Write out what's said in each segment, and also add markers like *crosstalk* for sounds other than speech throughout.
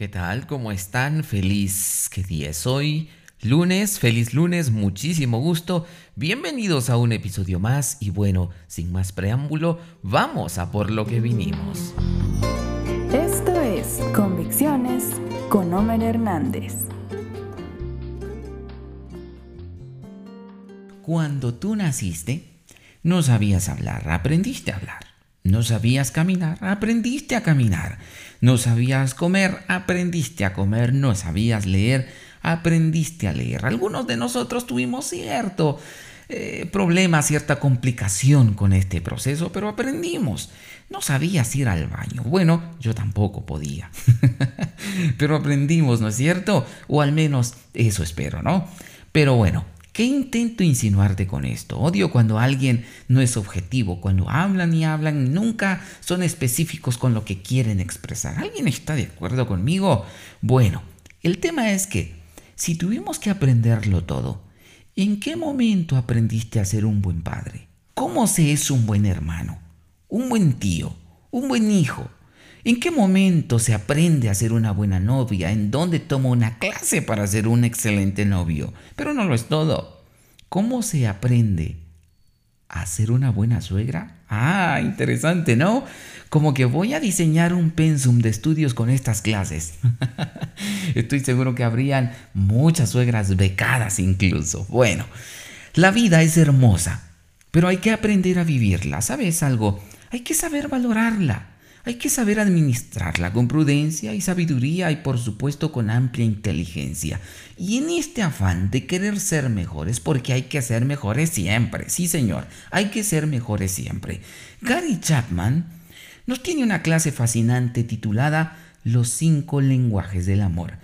¿Qué tal? ¿Cómo están? Feliz ¿qué día es hoy? Lunes, feliz lunes, muchísimo gusto. Bienvenidos a un episodio más y bueno, sin más preámbulo, vamos a por lo que vinimos. Esto es Convicciones con Homer Hernández. Cuando tú naciste, no sabías hablar, aprendiste a hablar. No sabías caminar, aprendiste a caminar. No sabías comer, aprendiste a comer. No sabías leer, aprendiste a leer. Algunos de nosotros tuvimos cierto eh, problema, cierta complicación con este proceso, pero aprendimos. No sabías ir al baño. Bueno, yo tampoco podía. *laughs* pero aprendimos, ¿no es cierto? O al menos eso espero, ¿no? Pero bueno, ¿Qué intento insinuarte con esto? Odio cuando alguien no es objetivo, cuando hablan y hablan y nunca son específicos con lo que quieren expresar. ¿Alguien está de acuerdo conmigo? Bueno, el tema es que si tuvimos que aprenderlo todo, ¿en qué momento aprendiste a ser un buen padre? ¿Cómo se es un buen hermano? ¿Un buen tío? ¿Un buen hijo? ¿En qué momento se aprende a ser una buena novia? ¿En dónde tomo una clase para ser un excelente novio? Pero no lo es todo. ¿Cómo se aprende a ser una buena suegra? Ah, interesante, ¿no? Como que voy a diseñar un pensum de estudios con estas clases. *laughs* Estoy seguro que habrían muchas suegras becadas incluso. Bueno, la vida es hermosa, pero hay que aprender a vivirla. ¿Sabes algo? Hay que saber valorarla. Hay que saber administrarla con prudencia y sabiduría y por supuesto con amplia inteligencia. Y en este afán de querer ser mejores, porque hay que ser mejores siempre, sí señor, hay que ser mejores siempre. Gary Chapman nos tiene una clase fascinante titulada Los cinco lenguajes del amor,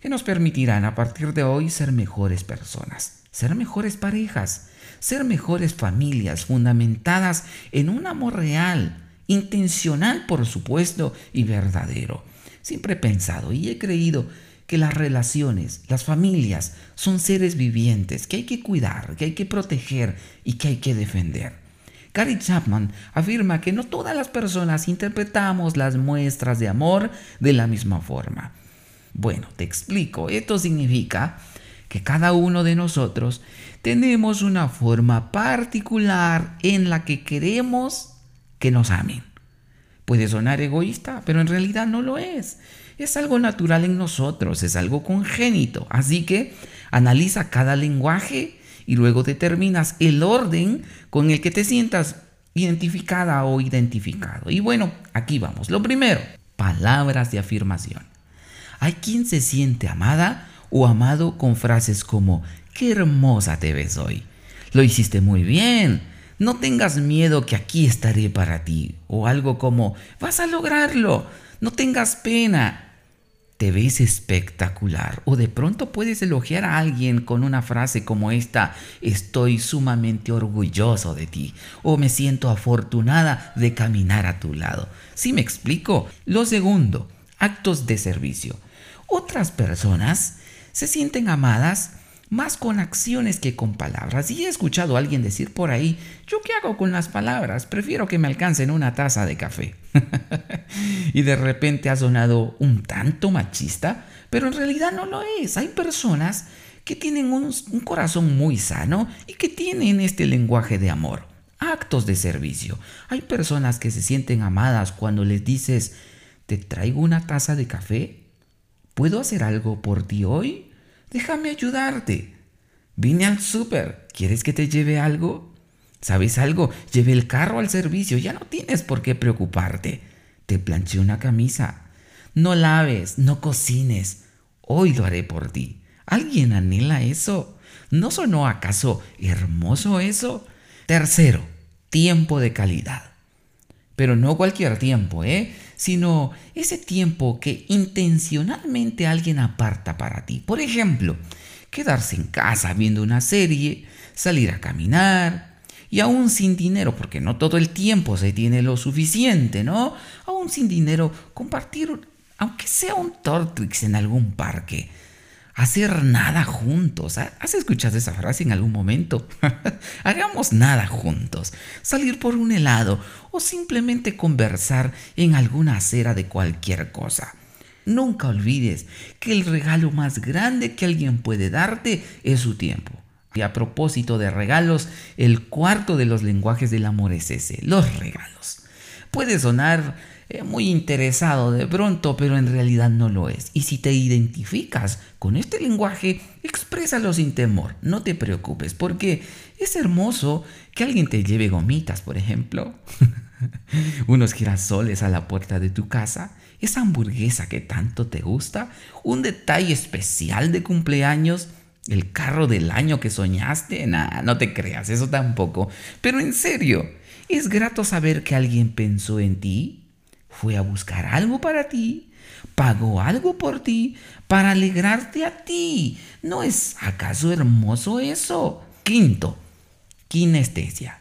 que nos permitirán a partir de hoy ser mejores personas, ser mejores parejas, ser mejores familias fundamentadas en un amor real intencional por supuesto y verdadero. Siempre he pensado y he creído que las relaciones, las familias son seres vivientes que hay que cuidar, que hay que proteger y que hay que defender. Gary Chapman afirma que no todas las personas interpretamos las muestras de amor de la misma forma. Bueno, te explico. Esto significa que cada uno de nosotros tenemos una forma particular en la que queremos que nos amen. Puede sonar egoísta, pero en realidad no lo es. Es algo natural en nosotros, es algo congénito. Así que analiza cada lenguaje y luego determinas el orden con el que te sientas identificada o identificado. Y bueno, aquí vamos. Lo primero, palabras de afirmación. Hay quien se siente amada o amado con frases como, qué hermosa te ves hoy. Lo hiciste muy bien. No tengas miedo que aquí estaré para ti. O algo como, vas a lograrlo. No tengas pena. Te ves espectacular. O de pronto puedes elogiar a alguien con una frase como esta, estoy sumamente orgulloso de ti. O me siento afortunada de caminar a tu lado. ¿Sí me explico? Lo segundo, actos de servicio. Otras personas se sienten amadas más con acciones que con palabras. Y he escuchado a alguien decir por ahí, ¿yo qué hago con las palabras? Prefiero que me alcancen una taza de café. *laughs* y de repente ha sonado un tanto machista, pero en realidad no lo es. Hay personas que tienen un, un corazón muy sano y que tienen este lenguaje de amor. Actos de servicio. Hay personas que se sienten amadas cuando les dices, ¿te traigo una taza de café? ¿Puedo hacer algo por ti hoy? Déjame ayudarte. Vine al súper. ¿Quieres que te lleve algo? ¿Sabes algo? Lleve el carro al servicio. Ya no tienes por qué preocuparte. Te planché una camisa. No laves, no cocines. Hoy lo haré por ti. ¿Alguien anhela eso? ¿No sonó acaso hermoso eso? Tercero, tiempo de calidad. Pero no cualquier tiempo, ¿eh? Sino ese tiempo que intencionalmente alguien aparta para ti. Por ejemplo, quedarse en casa viendo una serie, salir a caminar, y aún sin dinero, porque no todo el tiempo se tiene lo suficiente, ¿no? Aún sin dinero, compartir, aunque sea un Tortrix en algún parque hacer nada juntos. ¿Has escuchado esa frase en algún momento? *laughs* Hagamos nada juntos. Salir por un helado o simplemente conversar en alguna acera de cualquier cosa. Nunca olvides que el regalo más grande que alguien puede darte es su tiempo. Y a propósito de regalos, el cuarto de los lenguajes del amor es ese, los regalos. Puede sonar muy interesado de pronto, pero en realidad no lo es. Y si te identificas con este lenguaje, exprésalo sin temor, no te preocupes, porque es hermoso que alguien te lleve gomitas, por ejemplo. *laughs* unos girasoles a la puerta de tu casa, esa hamburguesa que tanto te gusta, un detalle especial de cumpleaños, el carro del año que soñaste, nah, no te creas, eso tampoco. Pero en serio, es grato saber que alguien pensó en ti, fue a buscar algo para ti, pagó algo por ti, para alegrarte a ti. ¿No es acaso hermoso eso? Quinto, kinestesia.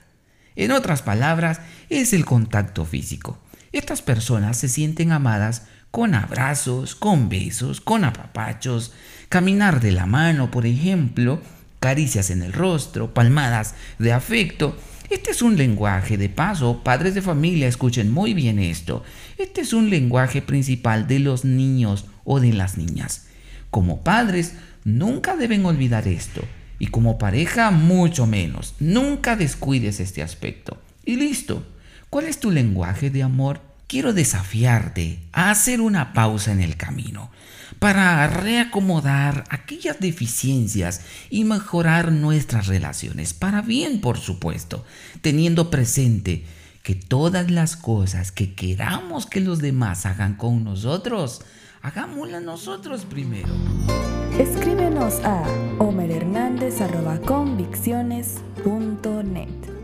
En otras palabras, es el contacto físico. Estas personas se sienten amadas con abrazos, con besos, con apapachos, caminar de la mano, por ejemplo, caricias en el rostro, palmadas de afecto. Este es un lenguaje de paso, padres de familia, escuchen muy bien esto. Este es un lenguaje principal de los niños o de las niñas. Como padres, nunca deben olvidar esto. Y como pareja, mucho menos. Nunca descuides este aspecto. Y listo. ¿Cuál es tu lenguaje de amor? Quiero desafiarte a hacer una pausa en el camino para reacomodar aquellas deficiencias y mejorar nuestras relaciones, para bien por supuesto, teniendo presente que todas las cosas que queramos que los demás hagan con nosotros, hagámoslas nosotros primero. Escríbenos a homerhernandez.convicciones.net.